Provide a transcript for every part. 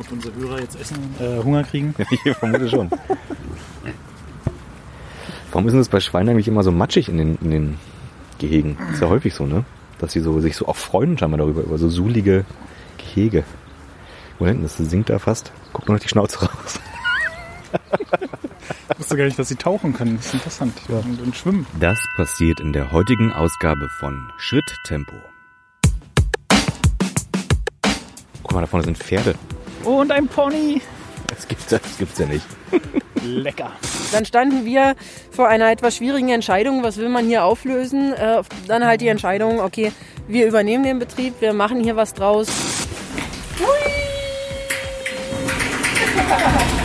Ob unsere Hörer jetzt Essen, äh, Hunger kriegen? ich vermute schon. Warum ist denn das bei Schweinen eigentlich immer so matschig in den, in den Gehegen? ist ja häufig so, ne? Dass sie so, sich so auch freuen scheinbar darüber, über so sulige Gehege. Moment, das sinkt da fast. Guck nur noch die Schnauze raus. Ich wusste gar nicht, dass sie tauchen können. Das ist interessant. Ja. Und, und schwimmen. Das passiert in der heutigen Ausgabe von Schritttempo. Guck mal, da vorne sind Pferde. Oh, und ein Pony. Das gibt's, das gibt's ja nicht. Lecker. Dann standen wir vor einer etwas schwierigen Entscheidung. Was will man hier auflösen? Äh, dann halt die Entscheidung, okay, wir übernehmen den Betrieb, wir machen hier was draus. Hui!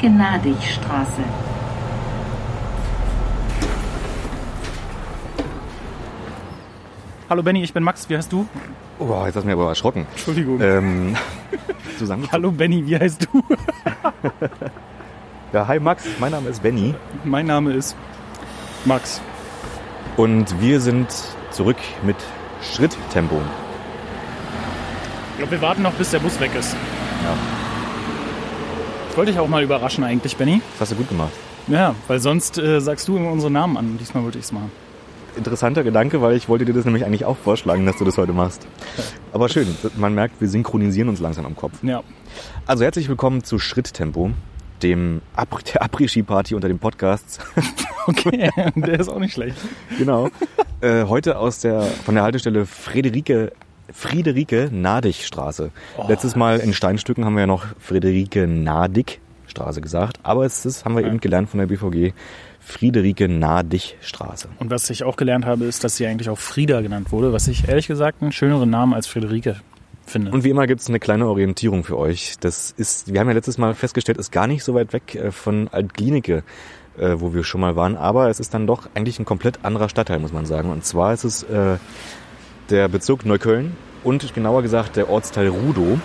Friederike-Nadig-Straße. Hallo Benny, ich bin Max. Wie heißt du? Oh, jetzt hast du mir aber erschrocken. Entschuldigung. Ähm, zusammen. Hallo Benny, wie heißt du? Ja, hi Max, mein Name ist Benny mein Name ist Max. und wir sind zurück mit Schritttempo. Ich glaube, wir warten noch, bis der Bus weg ist. Ja. Ich wollte dich auch mal überraschen eigentlich, Benny. Das hast du gut gemacht. Ja, weil sonst äh, sagst du immer unsere Namen an. Diesmal wollte ich es machen. Interessanter Gedanke, weil ich wollte dir das nämlich eigentlich auch vorschlagen, dass du das heute machst. Aber schön, man merkt, wir synchronisieren uns langsam am Kopf. Ja. Also herzlich willkommen zu Schritttempo, dem Ab der Après-Ski-Party unter den Podcasts. Okay, der ist auch nicht schlecht. genau. Äh, heute aus der, von der Haltestelle Friederike, Friederike Nadig Straße. Letztes Mal in Steinstücken haben wir ja noch Friederike Nadig Straße gesagt, aber es ist, haben wir eben gelernt von der BVG, Friederike Nadig Straße. Und was ich auch gelernt habe, ist, dass sie eigentlich auch Frieda genannt wurde, was ich ehrlich gesagt einen schöneren Namen als Friederike finde. Und wie immer gibt es eine kleine Orientierung für euch. Das ist, wir haben ja letztes Mal festgestellt, ist gar nicht so weit weg äh, von Altglienicke, äh, wo wir schon mal waren, aber es ist dann doch eigentlich ein komplett anderer Stadtteil, muss man sagen. Und zwar ist es äh, der Bezirk Neukölln und genauer gesagt der Ortsteil Rudow.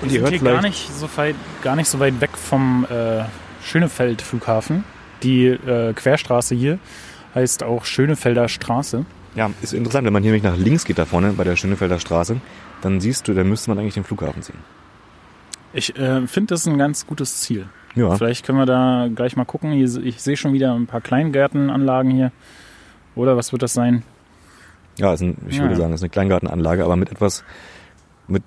Und ihr hört hier gar nicht, so weit, gar nicht so weit weg vom äh, Schönefeld-Flughafen. Die äh, Querstraße hier heißt auch Schönefelder Straße. ja, ist interessant, wenn man hier nämlich nach links geht da vorne bei der Schönefelder Straße, dann siehst du, dann müsste man eigentlich den Flughafen sehen. Ich äh, finde das ein ganz gutes Ziel. Ja, Vielleicht können wir da gleich mal gucken. Hier, ich sehe schon wieder ein paar Kleingärtenanlagen hier. Oder was wird das sein? Ja, ist ein, ich Ja, würde sagen, es ist eine Kleingartenanlage, aber mit etwas, mit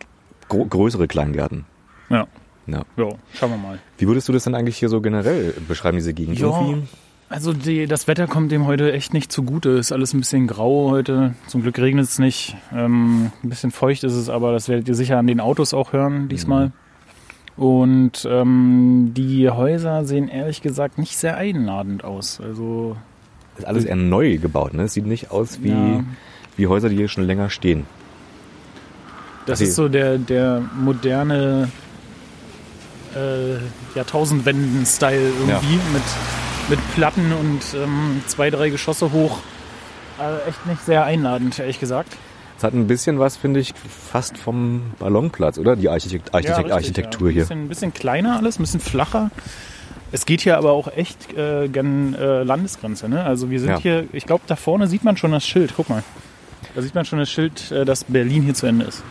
gro größere Kleingärten. Ja, Ja. ja schauen wir mal. Wie würdest du das denn eigentlich hier so generell beschreiben, diese Gegend? Ja. Irgendwie? Also die, das Wetter kommt dem heute echt nicht zugute. Ist alles ein bisschen grau heute. Zum Glück regnet es nicht. Ähm, ein bisschen feucht ist es, aber das werdet ihr sicher an den Autos auch hören diesmal. Und ähm, die Häuser sehen ehrlich gesagt nicht sehr einladend aus. Also Ist alles eher neu gebaut, ne? Es sieht nicht aus wie, Ja. Wie Häuser, die hier schon länger stehen. das Okay. ist so der, der moderne äh, Jahrtausendwenden-Style irgendwie mit, mit Platten und ähm, zwei, drei Geschosse hoch. Äh, echt nicht sehr einladend, ehrlich gesagt. Es hat ein bisschen was, finde ich, fast vom Ballonplatz, oder? Die Architekt Architekt richtig, Architektur ja. hier. Ein bisschen, ein bisschen kleiner alles, ein bisschen flacher. Es geht hier aber auch echt äh, gen äh, Landesgrenze. Ne? Also wir sind Ja. hier, ich glaube, da vorne sieht man schon das Schild. Guck mal. Da sieht man schon das Schild, äh, dass Berlin hier zu Ende ist.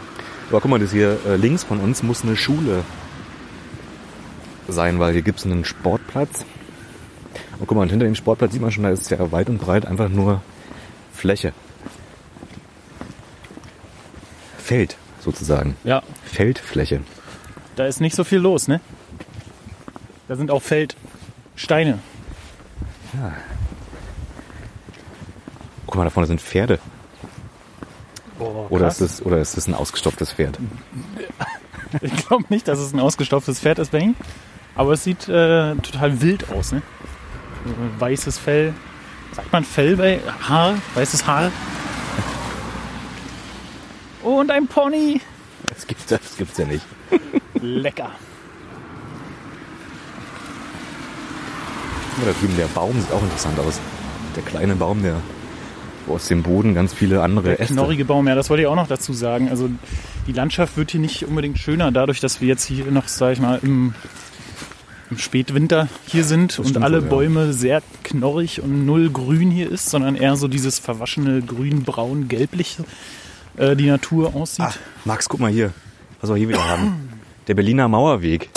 Aber guck mal, das hier äh, links von uns muss eine Schule sein, weil hier gibt es einen Sportplatz. Und guck mal, und hinter dem Sportplatz sieht man schon, da ist ja weit und breit einfach nur Fläche. Feld sozusagen. Ja, Feldfläche. da ist nicht so viel los, ne? Da sind auch Feldsteine. Guck mal, da vorne sind Pferde. Oh, Oder ist, das, oder ist das ein ausgestopftes Pferd? Ich glaube nicht, dass es ein ausgestopftes Pferd ist, Benny. Aber es sieht äh, total wild aus, ne? Weißes Fell. Sagt man Fell bei Haar? Weißes Haar? Und ein Pony. Das gibt's, das gibt's ja nicht. Lecker. Da drüben der Baum sieht auch interessant aus. Der kleine Baum, der aus dem Boden ganz viele andere Der Äste. knorrige Baum, ja, das wollte ich auch noch dazu sagen. Also die Landschaft wird hier nicht unbedingt schöner, dadurch, dass wir jetzt hier noch, sag ich mal, im, im Spätwinter hier sind und stimmt alle wohl, ja. Bäume sehr knorrig und null grün hier ist, sondern eher so dieses verwaschene grün, braun, gelblich äh, die Natur aussieht. Ah, Max, guck mal hier, was wir hier wieder haben. Der Berliner Mauerweg.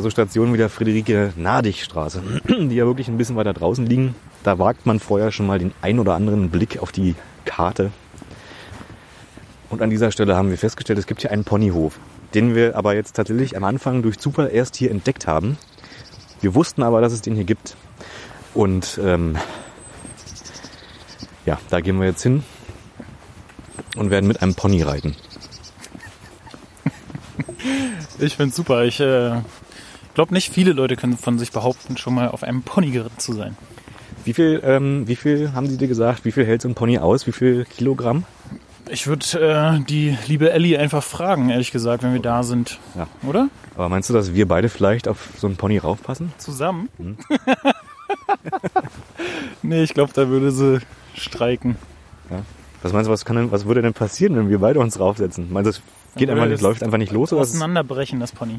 Bei so Stationen wie der Friederike-Nadig-Straße, die ja wirklich ein bisschen weiter draußen liegen, da wagt man vorher schon mal den ein oder anderen Blick auf die Karte. Und an dieser Stelle haben wir festgestellt, es gibt hier einen Ponyhof, den wir aber jetzt tatsächlich am Anfang durch Zufall erst hier entdeckt haben. Wir wussten aber, dass es den hier gibt. Und ähm, ja, da gehen wir jetzt hin und werden mit einem Pony reiten. Ich find's super. Ich äh, glaube nicht viele Leute können von sich behaupten, schon mal auf einem Pony geritten zu sein. Wie viel, ähm, wie viel haben Sie dir gesagt? Wie viel hält so ein Pony aus? Wie viel Kilogramm? Ich würde äh, die liebe Ellie einfach fragen, ehrlich gesagt, wenn wir da sind. Ja. Oder? Aber meinst du, dass wir beide vielleicht auf so einen Pony raufpassen? Zusammen? nee, ich glaube, da würde sie streiken. Was meinst du, was, kann denn, was würde denn passieren, wenn wir beide uns raufsetzen? Meinst du, es geht einfach nicht, läuft einfach nicht los? Auseinanderbrechen, das Pony.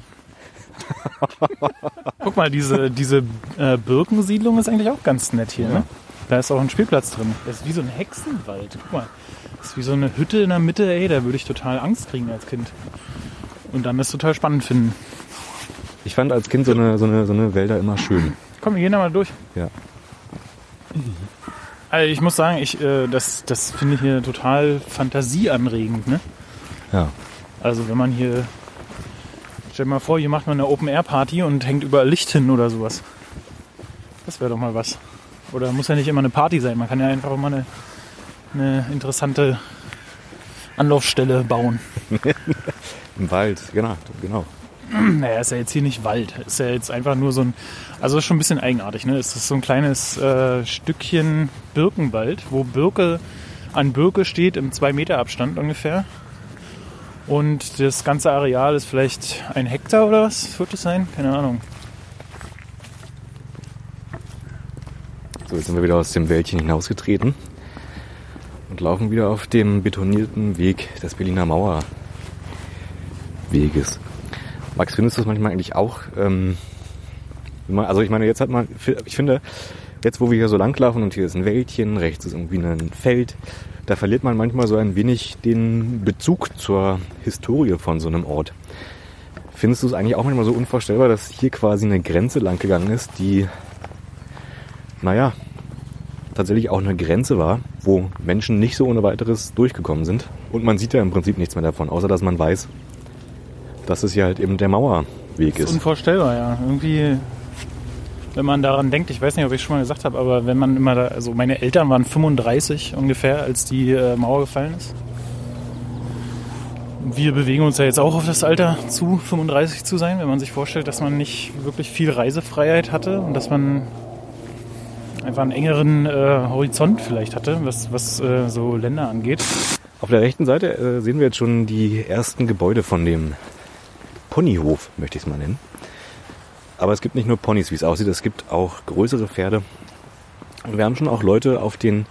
Guck mal, diese, diese äh, Birkensiedlung ist eigentlich auch ganz nett hier. Ne? Da ist auch ein Spielplatz drin. Das ist wie so ein Hexenwald. Guck mal, das ist wie so eine Hütte in der Mitte. Ey, da würde ich total Angst kriegen als Kind. Und dann das total spannend finden. ich fand als Kind so eine, so, eine, so eine Wälder immer schön. Komm, wir gehen da mal durch. Ja. Also ich muss sagen, ich, äh, das, das finde ich hier total fantasieanregend. Ne? Ja. Also wenn man hier, stell dir mal vor, hier macht man eine Open-Air-Party und hängt überall Licht hin oder sowas. Das wäre doch mal was. Oder muss ja nicht immer eine Party sein, man kann ja einfach mal eine, eine interessante Anlaufstelle bauen. Im Wald, genau, genau. Naja, ist ja jetzt hier nicht Wald. Ist ja jetzt einfach nur so ein. Also ist schon ein bisschen eigenartig, ne? Es ist so ein kleines äh, Stückchen Birkenwald, wo Birke an Birke steht im 2 Meter Abstand ungefähr. Und das ganze Areal ist vielleicht ein Hektar oder was? Wird es sein? Keine Ahnung. So, jetzt sind wir wieder aus dem Wäldchen hinausgetreten und laufen wieder auf dem betonierten Weg des Berliner Mauerweges. Max, findest du das manchmal eigentlich auch? Ähm, also ich meine, jetzt hat man, ich finde, jetzt wo wir hier so langlaufen und hier ist ein Wäldchen, rechts ist irgendwie ein Feld, da verliert man manchmal so ein wenig den Bezug zur Historie von so einem Ort. Findest du es eigentlich auch manchmal so unvorstellbar, dass hier quasi eine Grenze lang gegangen ist, die naja, tatsächlich auch eine Grenze war, wo Menschen nicht so ohne weiteres durchgekommen sind. Und man sieht ja im Prinzip nichts mehr davon, außer dass man weiß, dass es hier halt eben der Mauerweg ist ist. unvorstellbar, ja. Irgendwie, wenn man daran denkt, ich weiß nicht, ob ich schon mal gesagt habe, aber wenn man immer da, also meine Eltern waren 35 ungefähr, als die äh, Mauer gefallen ist. Wir bewegen uns ja jetzt auch auf das Alter zu, 35 zu sein, wenn man sich vorstellt, dass man nicht wirklich viel Reisefreiheit hatte und dass man einfach einen engeren äh, Horizont vielleicht hatte, was, was äh, so Länder angeht. Auf der rechten Seite äh, sehen wir jetzt schon die ersten Gebäude von dem Ponyhof, möchte ich es mal nennen. Aber es gibt nicht nur Ponys, wie es aussieht, es gibt auch größere Pferde. Und wir haben schon auch Leute auf den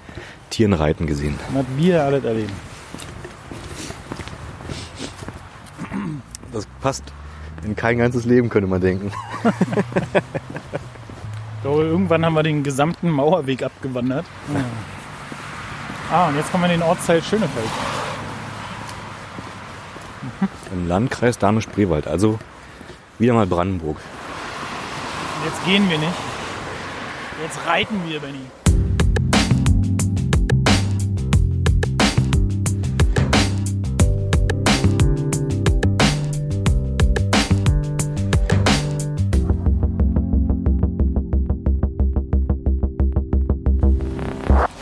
Tieren reiten gesehen. Hat wir alles erleben. Das passt in kein ganzes Leben, könnte man denken. Ich glaube, irgendwann haben wir den gesamten Mauerweg abgewandert. Ah, und jetzt kommen wir in den Ortsteil Schönefeld. Im Landkreis Dahme-Spreewald, also wieder mal Brandenburg. Jetzt gehen wir nicht. Jetzt reiten wir, Benny.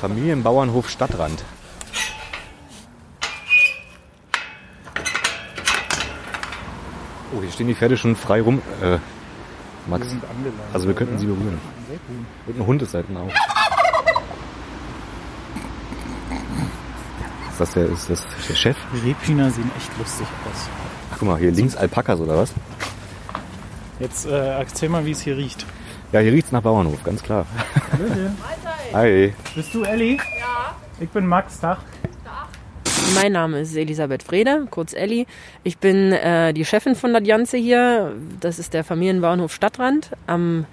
Familienbauernhof Stadtrand. Oh, hier stehen die Pferde schon frei rum. Äh, Max, also wir könnten oder? sie berühren. Und ein Hund ist selten auch. Ist das der, ist das der Chef? Die Rebhühner sehen echt lustig aus. Ach, guck mal, hier links Alpakas oder was? Jetzt äh, erzähl mal, wie es hier riecht. Ja, hier riecht's nach Bauernhof, ganz klar. Hi. Bist du Elli? Ja. Ich bin Max, Tag. Mein Name ist Elisabeth Frede, kurz Elli. Ich bin äh, die Chefin von der Janze hier. Das ist der Familienbauernhof Stadtrand am,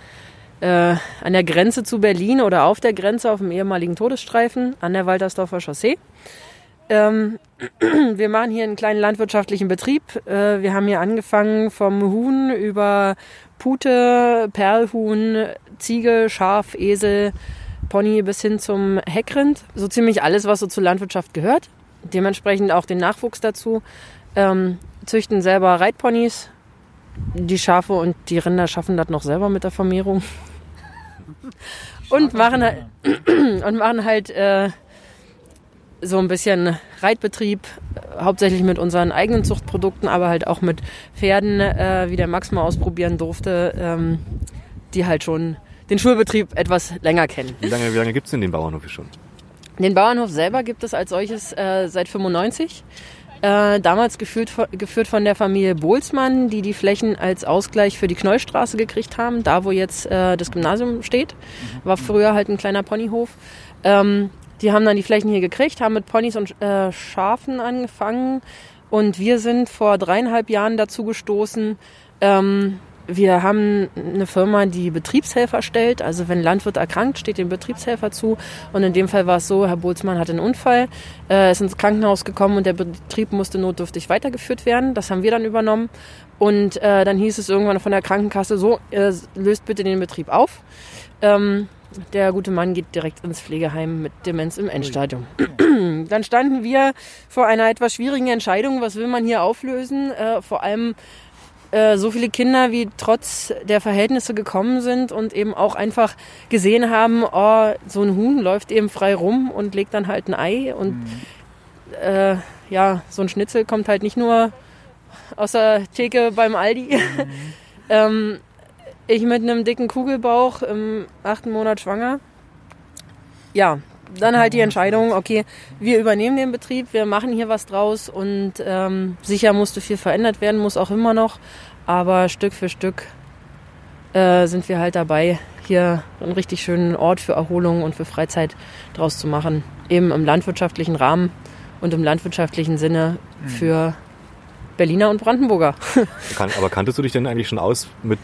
äh, an der Grenze zu Berlin oder auf der Grenze auf dem ehemaligen Todesstreifen an der Waltersdorfer Chaussee. Ähm, wir machen hier einen kleinen landwirtschaftlichen Betrieb. Äh, wir haben hier angefangen vom Huhn über Pute, Perlhuhn, Ziege, Schaf, Esel, Pony bis hin zum Heckrind. So ziemlich alles, was so zur Landwirtschaft gehört. Dementsprechend auch den Nachwuchs dazu. Ähm, züchten selber Reitponys. Die Schafe und die Rinder schaffen das noch selber mit der Vermehrung. Und machen halt, und machen halt äh, so ein bisschen Reitbetrieb, hauptsächlich mit unseren eigenen Zuchtprodukten, aber halt auch mit Pferden, äh, wie der Max mal ausprobieren durfte, ähm, die halt schon den Schulbetrieb etwas länger kennen. Wie lange, wie lange gibt's denn den Bauernhof schon? Den Bauernhof selber gibt es als solches äh, seit 95. Äh, damals geführt, geführt von der Familie Bohlsmann, die die Flächen als Ausgleich für die Knollstraße gekriegt haben, da wo jetzt äh, das Gymnasium steht. War früher halt ein kleiner Ponyhof. Ähm, die haben dann die Flächen hier gekriegt, haben mit Ponys und äh, Schafen angefangen und wir sind vor dreieinhalb Jahren dazu gestoßen, ähm, wir haben eine Firma, die Betriebshelfer stellt. Also wenn ein Landwirt erkrankt, steht dem Betriebshelfer zu. Und in dem Fall war es so, Herr Bolzmann hatte einen Unfall, äh, ist ins Krankenhaus gekommen und der Betrieb musste notdürftig weitergeführt werden. Das haben wir dann übernommen. Und äh, dann hieß es irgendwann von der Krankenkasse, so, äh, löst bitte den Betrieb auf. Ähm, der gute Mann geht direkt ins Pflegeheim mit Demenz im Endstadium. Dann standen wir vor einer etwas schwierigen Entscheidung. Was will man hier auflösen? Äh, vor allem äh, so viele Kinder, wie trotz der Verhältnisse gekommen sind und eben auch einfach gesehen haben, oh, so ein Huhn läuft eben frei rum und legt dann halt ein Ei und äh, ja, so ein Schnitzel kommt halt nicht nur aus der Theke beim Aldi. ähm, ich mit einem dicken Kugelbauch im achten Monat schwanger. Ja, dann halt die Entscheidung, okay, wir übernehmen den Betrieb, wir machen hier was draus und ähm, sicher musste viel verändert werden, muss auch immer noch, aber Stück für Stück äh, sind wir halt dabei, hier einen richtig schönen Ort für Erholung und für Freizeit draus zu machen, eben im landwirtschaftlichen Rahmen und im landwirtschaftlichen Sinne für Berliner und Brandenburger. Kan aber kanntest du dich denn eigentlich schon aus mit,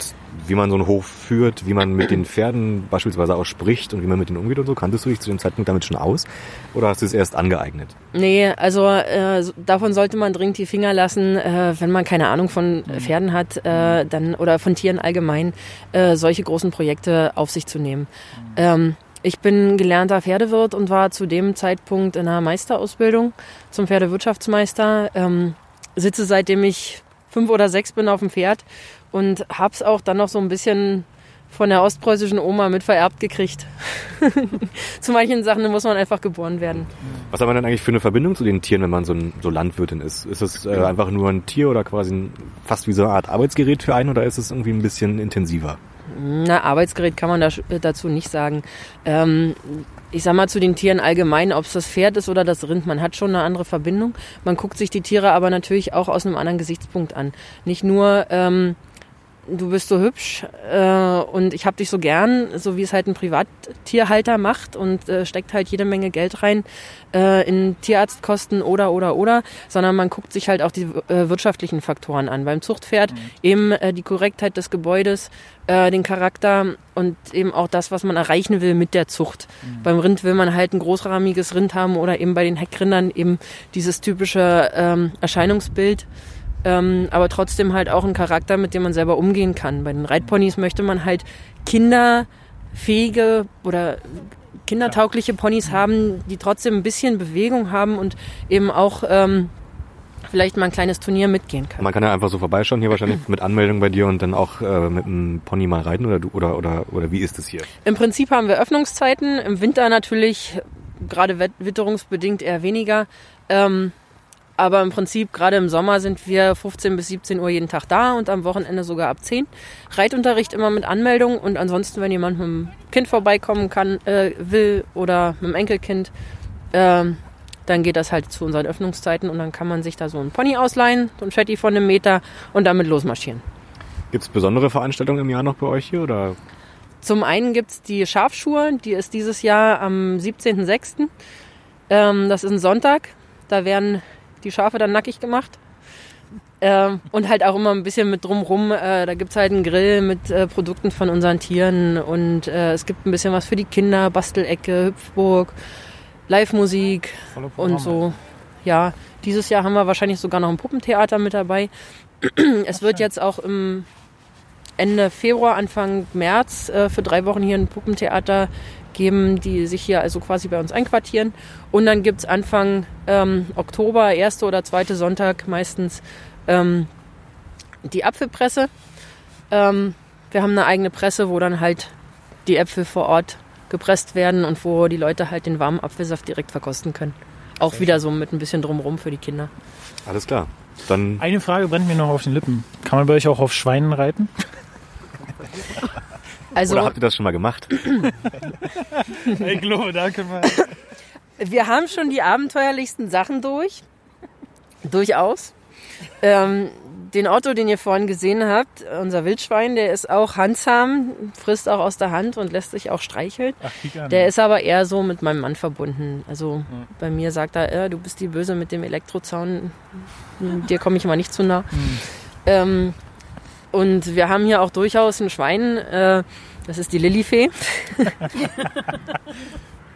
wie man so einen Hof führt, wie man mit den Pferden beispielsweise auch spricht und wie man mit denen umgeht und so? Kanntest du dich zu dem Zeitpunkt damit schon aus? Oder hast du es erst angeeignet? Nee, also äh, davon sollte man dringend die Finger lassen, äh, wenn man keine Ahnung von äh, Pferden hat, äh, dann oder von Tieren allgemein, äh, solche großen Projekte auf sich zu nehmen. Ähm, ich bin gelernter Pferdewirt und war zu dem Zeitpunkt in einer Meisterausbildung zum Pferdewirtschaftsmeister. Ähm, sitze seitdem ich fünf oder sechs bin auf dem Pferd und hab's auch dann noch so ein bisschen von der ostpreußischen Oma mit vererbt gekriegt. zu manchen Sachen muss man einfach geboren werden. Was hat man denn eigentlich für eine Verbindung zu den Tieren, wenn man so, ein, so Landwirtin ist? Ist es äh, einfach nur ein Tier oder quasi ein, fast wie so eine Art Arbeitsgerät für einen oder ist es irgendwie ein bisschen intensiver? Na, Arbeitsgerät kann man da, dazu nicht sagen. Ähm, ich sag mal zu den Tieren allgemein, ob es das Pferd ist oder das Rind, man hat schon eine andere Verbindung. Man guckt sich die Tiere aber natürlich auch aus einem anderen Gesichtspunkt an. Nicht nur, ähm, du bist so hübsch äh, und ich hab dich so gern, so wie es halt ein Privattierhalter macht und äh, steckt halt jede Menge Geld rein äh, in Tierarztkosten oder oder oder, sondern man guckt sich halt auch die äh, wirtschaftlichen Faktoren an. Beim Zuchtpferd eben äh, die Korrektheit des Gebäudes, äh, den Charakter und eben auch das, was man erreichen will mit der Zucht. Beim Rind will man halt ein großrahmiges Rind haben oder eben bei den Heckrindern eben dieses typische ähm, Erscheinungsbild ähm, aber trotzdem halt auch ein Charakter, mit dem man selber umgehen kann. Bei den Reitponys möchte man halt kinderfähige oder kindertaugliche Ponys haben, die trotzdem ein bisschen Bewegung haben und eben auch ähm, vielleicht mal ein kleines Turnier mitgehen können. Man kann ja einfach so vorbeischauen hier wahrscheinlich mit Anmeldung bei dir und dann auch äh, mit einem Pony mal reiten oder du oder oder oder wie ist es hier? Im Prinzip haben wir Öffnungszeiten, im Winter natürlich, gerade witterungsbedingt eher weniger. Ähm, Aber im Prinzip, gerade im Sommer sind wir 15 bis 17 Uhr jeden Tag da und am Wochenende sogar ab 10. Reitunterricht immer mit Anmeldung und ansonsten, wenn jemand mit dem Kind vorbeikommen kann, äh, will oder mit dem Enkelkind, ähm, dann geht das halt zu unseren Öffnungszeiten und dann kann man sich da so einen Pony ausleihen, so ein Fetti von einem Meter und damit losmarschieren. Gibt es besondere Veranstaltungen im Jahr noch bei euch hier? Oder? Zum einen gibt's die Schafschuhe, die ist dieses Jahr am 17.06. Ähm, das ist ein Sonntag. Da werden die Schafe dann nackig gemacht. Ähm, und halt auch immer ein bisschen mit drumrum. Äh, da gibt's halt einen Grill mit äh, Produkten von unseren Tieren und äh, es gibt ein bisschen was für die Kinder, Bastelecke, Hüpfburg, Live-Musik und so. Ja, dieses Jahr haben wir wahrscheinlich sogar noch ein Puppentheater mit dabei. es wird jetzt auch im Ende Februar, Anfang März äh, für drei Wochen hier ein Puppentheater geben, die sich hier also quasi bei uns einquartieren. Und dann gibt's Anfang ähm, Oktober, erste oder zweite Sonntag meistens, ähm, die Apfelpresse. Ähm, wir haben eine eigene Presse, wo dann halt die Äpfel vor Ort gepresst werden und wo die Leute halt den warmen Apfelsaft direkt verkosten können. Auch wieder so mit ein bisschen drumrum für die Kinder. Alles klar. Dann Eine Frage brennt mir noch auf den Lippen. Kann man bei euch auch auf Schweinen reiten? Also oder habt ihr das schon mal gemacht? Ich glaube, da können wir. Haben schon die abenteuerlichsten Sachen durch. Durchaus. Ähm, den Otto, den ihr vorhin gesehen habt, unser Wildschwein, der ist auch handsam, frisst auch aus der Hand und lässt sich auch streicheln. Ach. Der ist aber eher so mit meinem Mann verbunden. Also bei mir sagt er, äh, du bist die Böse mit dem Elektrozaun, dir komme ich mal nicht zu nah. Ähm, und wir haben hier auch durchaus ein Schwein, äh, das ist die Lillifee.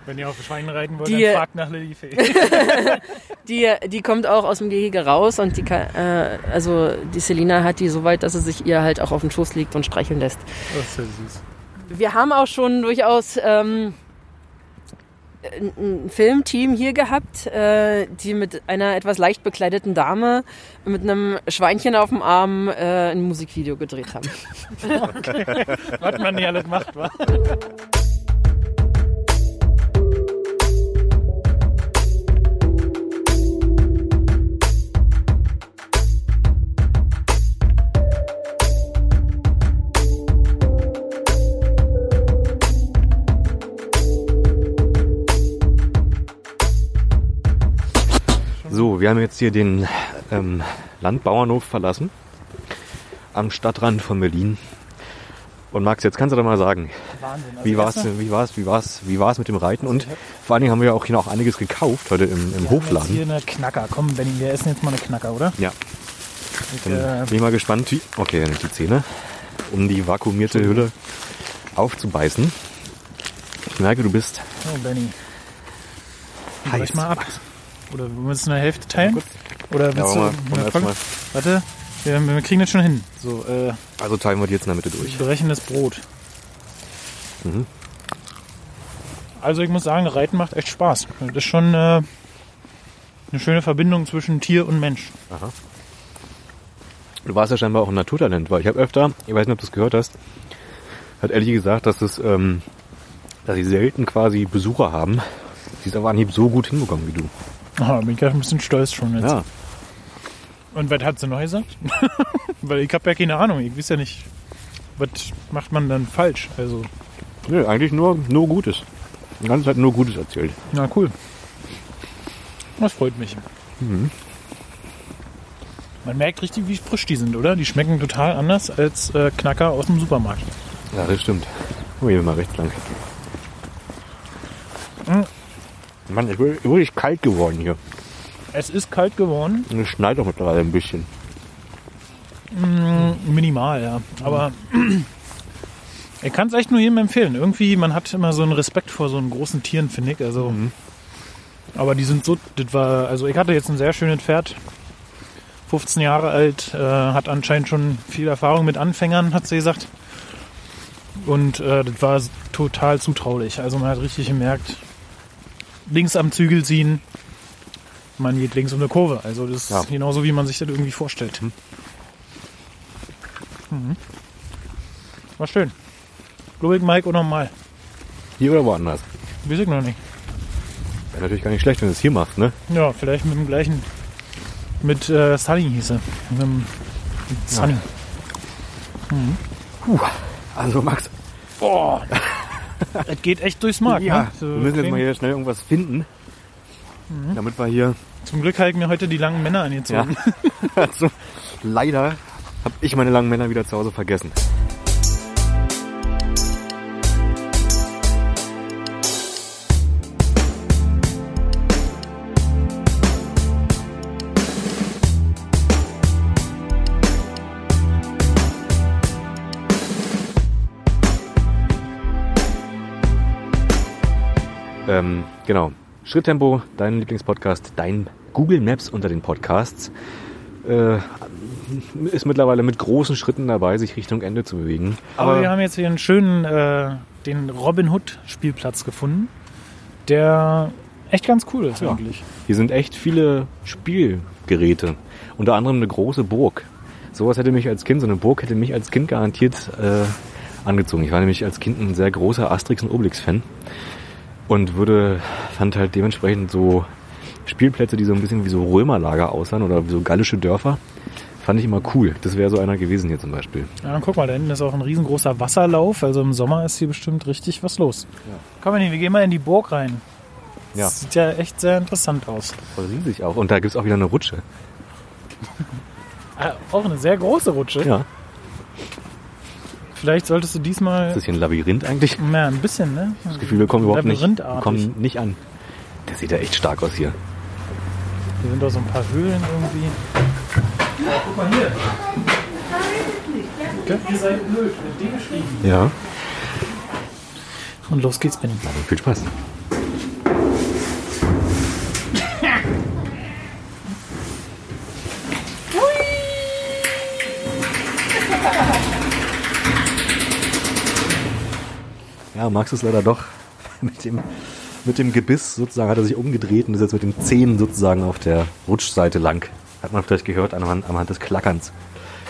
Wenn ihr auf Schweinen reiten wollt, Die- dann fragt nach Lillifee. Die, die kommt auch aus dem Gehege raus und die kann, äh, also die Selina hat die so weit, dass sie sich ihr halt auch auf den Schoß liegt und streicheln lässt. Das ist ja süß. Wir haben auch schon durchaus ähm, ein Filmteam hier gehabt, äh, die mit einer etwas leicht bekleideten Dame mit einem Schweinchen auf dem Arm äh, ein Musikvideo gedreht haben. Was man nicht alles macht, wa? Wir haben jetzt hier den ähm, Landbauernhof verlassen. Am Stadtrand von Berlin. Und Max, jetzt kannst du doch mal sagen, Wahnsinn. Also wie war's, erstmal- wie war's, wie war's, wie war's mit dem Reiten? Und vor allen Dingen haben wir ja auch hier noch einiges gekauft heute im, im Wir Hofladen. hier eine Knacker. Komm, Benny, wir essen jetzt mal eine Knacker, oder? Ja, Ich, äh, bin ich mal gespannt. Wie, okay, dann die Zähne, um die vakuumierte Hülle aufzubeißen. Ich merke, du bist oh, Benny. heiß. Mal ab. Oder wollen wir uns eine Hälfte teilen? Oder willst du... Ja, jetzt komm. mal, Warte, wir, wir kriegen das schon hin. So, äh, also teilen wir die jetzt in der Mitte durch. berechendes Brot. Mhm. Also ich muss sagen, Reiten macht echt Spaß. Das ist schon äh, eine schöne Verbindung zwischen Tier und Mensch. Du warst ja scheinbar auch ein Naturtalent, weil ich habe öfter, ich weiß nicht, ob du es gehört hast, hat Ellie gesagt, dass es, ähm, dass sie selten quasi Besucher haben, die es aber anhieb so gut hinbekommen wie du. Aha, bin ich gerade ein bisschen stolz schon jetzt. Ja, Und was hat sie noch gesagt? Weil ich habe ja keine Ahnung. Ich weiß ja nicht, was macht man dann falsch. Also, nee, eigentlich nur, nur Gutes. Die ganze Zeit nur Gutes erzählt. na cool. Das freut mich. Mhm. Man merkt richtig, wie frisch die sind, oder? Die schmecken total anders als äh, Knacker aus dem Supermarkt. Ja, das stimmt. Oh, hier mal rechts lang. Mhm. Mann, es wird wirklich kalt geworden hier. Es ist kalt geworden. Und es schneit auch mittlerweile ein bisschen. Minimal, ja. Aber ich kann es echt nur jedem empfehlen. Irgendwie, man hat immer so einen Respekt vor so einen großen Tieren, finde ich. Also, aber die sind so, das war, also ich hatte jetzt ein sehr schönes Pferd. 15 Jahre alt, äh, hat anscheinend schon viel Erfahrung mit Anfängern, hat sie gesagt. Und äh, das war total zutraulich. Also man hat richtig gemerkt, links am Zügel ziehen, man geht links um eine Kurve. Also das Ja. ist genauso, wie man sich das irgendwie vorstellt. Mhm. War schön. Globig Mike oder mal? Hier oder woanders. Weiß ich noch nicht. Wäre natürlich gar nicht schlecht, wenn du es hier machst, ne? Ja, vielleicht mit dem gleichen Mit äh, Sunny hieß er. Mit, dem- mit Sunny. Also Max, Boah. Es geht echt durchs Mark. ja, ne? So wir müssen jetzt mal hier schnell irgendwas finden, damit wir hier Zum Glück ich mir heute die langen Männer angezogen. Also, leider habe ich meine langen Männer wieder zu Hause vergessen. Ähm, genau. Schritttempo, dein Lieblingspodcast, dein Google Maps unter den Podcasts, äh, ist mittlerweile mit großen Schritten dabei, sich Richtung Ende zu bewegen. Aber wir haben jetzt hier einen schönen, äh, den Robin Hood Spielplatz gefunden, der echt ganz cool ist Ja. eigentlich. hier sind echt viele Spielgeräte. Unter anderem eine große Burg. Sowas hätte mich als Kind, so eine Burg hätte mich als Kind garantiert äh, angezogen. Ich war nämlich als Kind ein sehr großer Asterix und Obelix-Fan und würde, fand halt dementsprechend so Spielplätze, die so ein bisschen wie so Römerlager aussahen oder wie so gallische Dörfer, fand ich immer cool. Das wäre so einer gewesen hier zum Beispiel. Ja, guck mal, da hinten ist auch ein riesengroßer Wasserlauf, also im Sommer ist hier bestimmt richtig was los. Komm mal, wir gehen mal in die Burg rein. Ja. Das sieht ja echt sehr interessant aus. Voll riesig auch. Und da gibt's auch wieder eine Rutsche. Ah, auch eine sehr große Rutsche. Ja. Vielleicht solltest du diesmal Ist das hier ein Labyrinth eigentlich? Ja, ein bisschen, ne? Das Gefühl, wir kommen überhaupt nicht, wir kommen nicht an. Der sieht ja echt stark aus hier. Hier sind doch so ein paar Höhlen irgendwie. Ja, guck mal hier. Ihr seid blöd, mit D geschrieben. Ja. Und los geht's, Benny. Viel Spaß. Ja, Max ist leider doch mit dem, mit dem Gebiss sozusagen, hat er sich umgedreht und ist jetzt mit den Zähnen sozusagen auf der Rutschseite lang. Hat man vielleicht gehört anhand, anhand des Klackerns.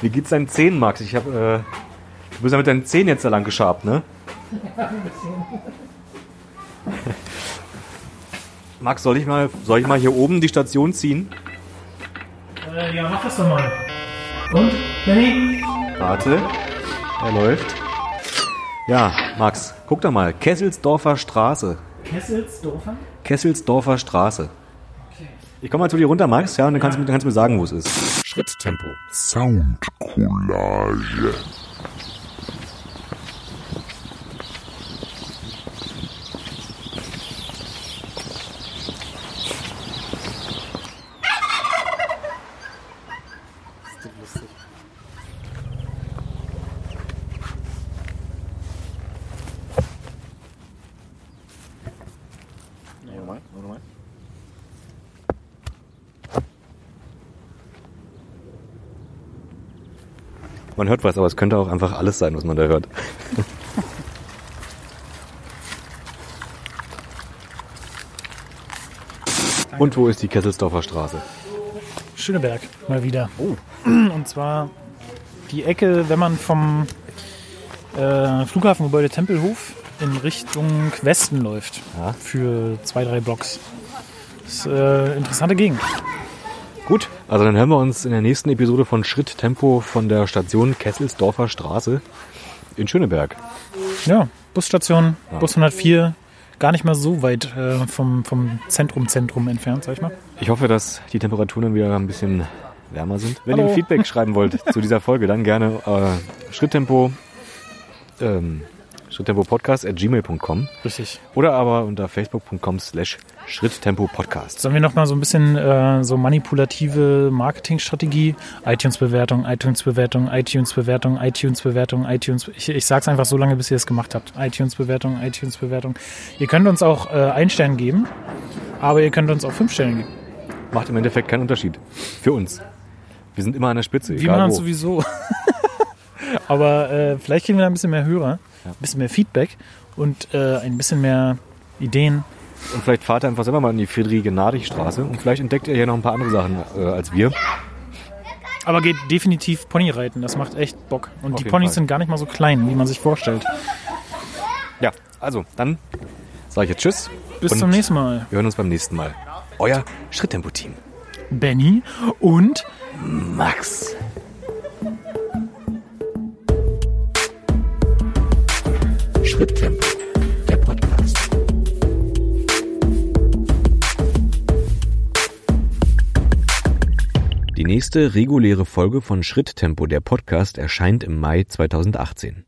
Wie geht's deinen Zähnen, Max? Ich hab, äh, du bist ja mit deinen Zähnen jetzt da lang geschabt, ne? Max, soll ich mal, soll ich mal hier oben die Station ziehen? Äh, ja, mach das doch mal. Und? Benny? Warte, er läuft. Ja, Max, guck da mal. Kesselsdorfer Straße. Kesselsdorfer? Kesselsdorfer Straße. Ich komme mal zu dir runter, Max, ja, und dann kannst, du mir- dann kannst du mir sagen, wo es ist. Schritttempo. Soundcollage. Man hört was, aber es könnte auch einfach alles sein, was man da hört. Und wo ist die Kesselsdorfer Straße? Schöneberg, mal wieder. Und zwar die Ecke, wenn man vom äh, Flughafengebäude Tempelhof in Richtung Westen läuft. Ja. Für zwei, drei Blocks. Das ist äh, interessante Gegend. Gut, also dann hören wir uns in der nächsten Episode von Schritt Tempo von der Station Kesselsdorfer Straße in Schöneberg. Ja, Busstation, Bus 104, gar nicht mal so weit äh, vom, vom Zentrum, Zentrum entfernt, sag ich mal. Ich hoffe, dass die Temperaturen wieder ein bisschen wärmer sind. Wenn Hallo. ihr Feedback schreiben wollt zu dieser Folge, dann gerne äh, Schritttempo, ähm, Schritttempo Podcast at gmail.com Richtig. oder aber unter facebook.com slash Schritttempo Podcast. Sollen wir noch mal so ein bisschen äh, so manipulative Marketingstrategie, iTunes-Bewertung, iTunes-Bewertung, iTunes-Bewertung, iTunes-Bewertung, iTunes. Ich, ich sag's einfach so lange, bis ihr es gemacht habt. iTunes-Bewertung, iTunes-Bewertung. Ihr könnt uns auch äh, ein Stern geben, aber ihr könnt uns auch fünf Sterne geben. Macht im Endeffekt keinen Unterschied. Für uns. Wir sind immer an der Spitze. Wir machen es sowieso. aber äh, vielleicht kriegen wir da ein bisschen mehr Hörer, ein bisschen mehr Feedback und äh, ein bisschen mehr Ideen. Und vielleicht fahrt ihr einfach selber mal in die Friedrich-Nadig-Straße und vielleicht entdeckt ihr hier noch ein paar andere Sachen äh, als wir. Aber geht definitiv Ponyreiten, das macht echt Bock. Und Auf die Ponys Fall. sind gar nicht mal so klein, wie man sich vorstellt. Ja, also dann sage ich jetzt Tschüss. Bis zum nächsten Mal. Wir hören uns beim nächsten Mal. Euer Schritttempo-Team. Benny und Max. Schritttempo, der Podcast. Die nächste reguläre Folge von Schritttempo, der Podcast, erscheint im Mai 2018.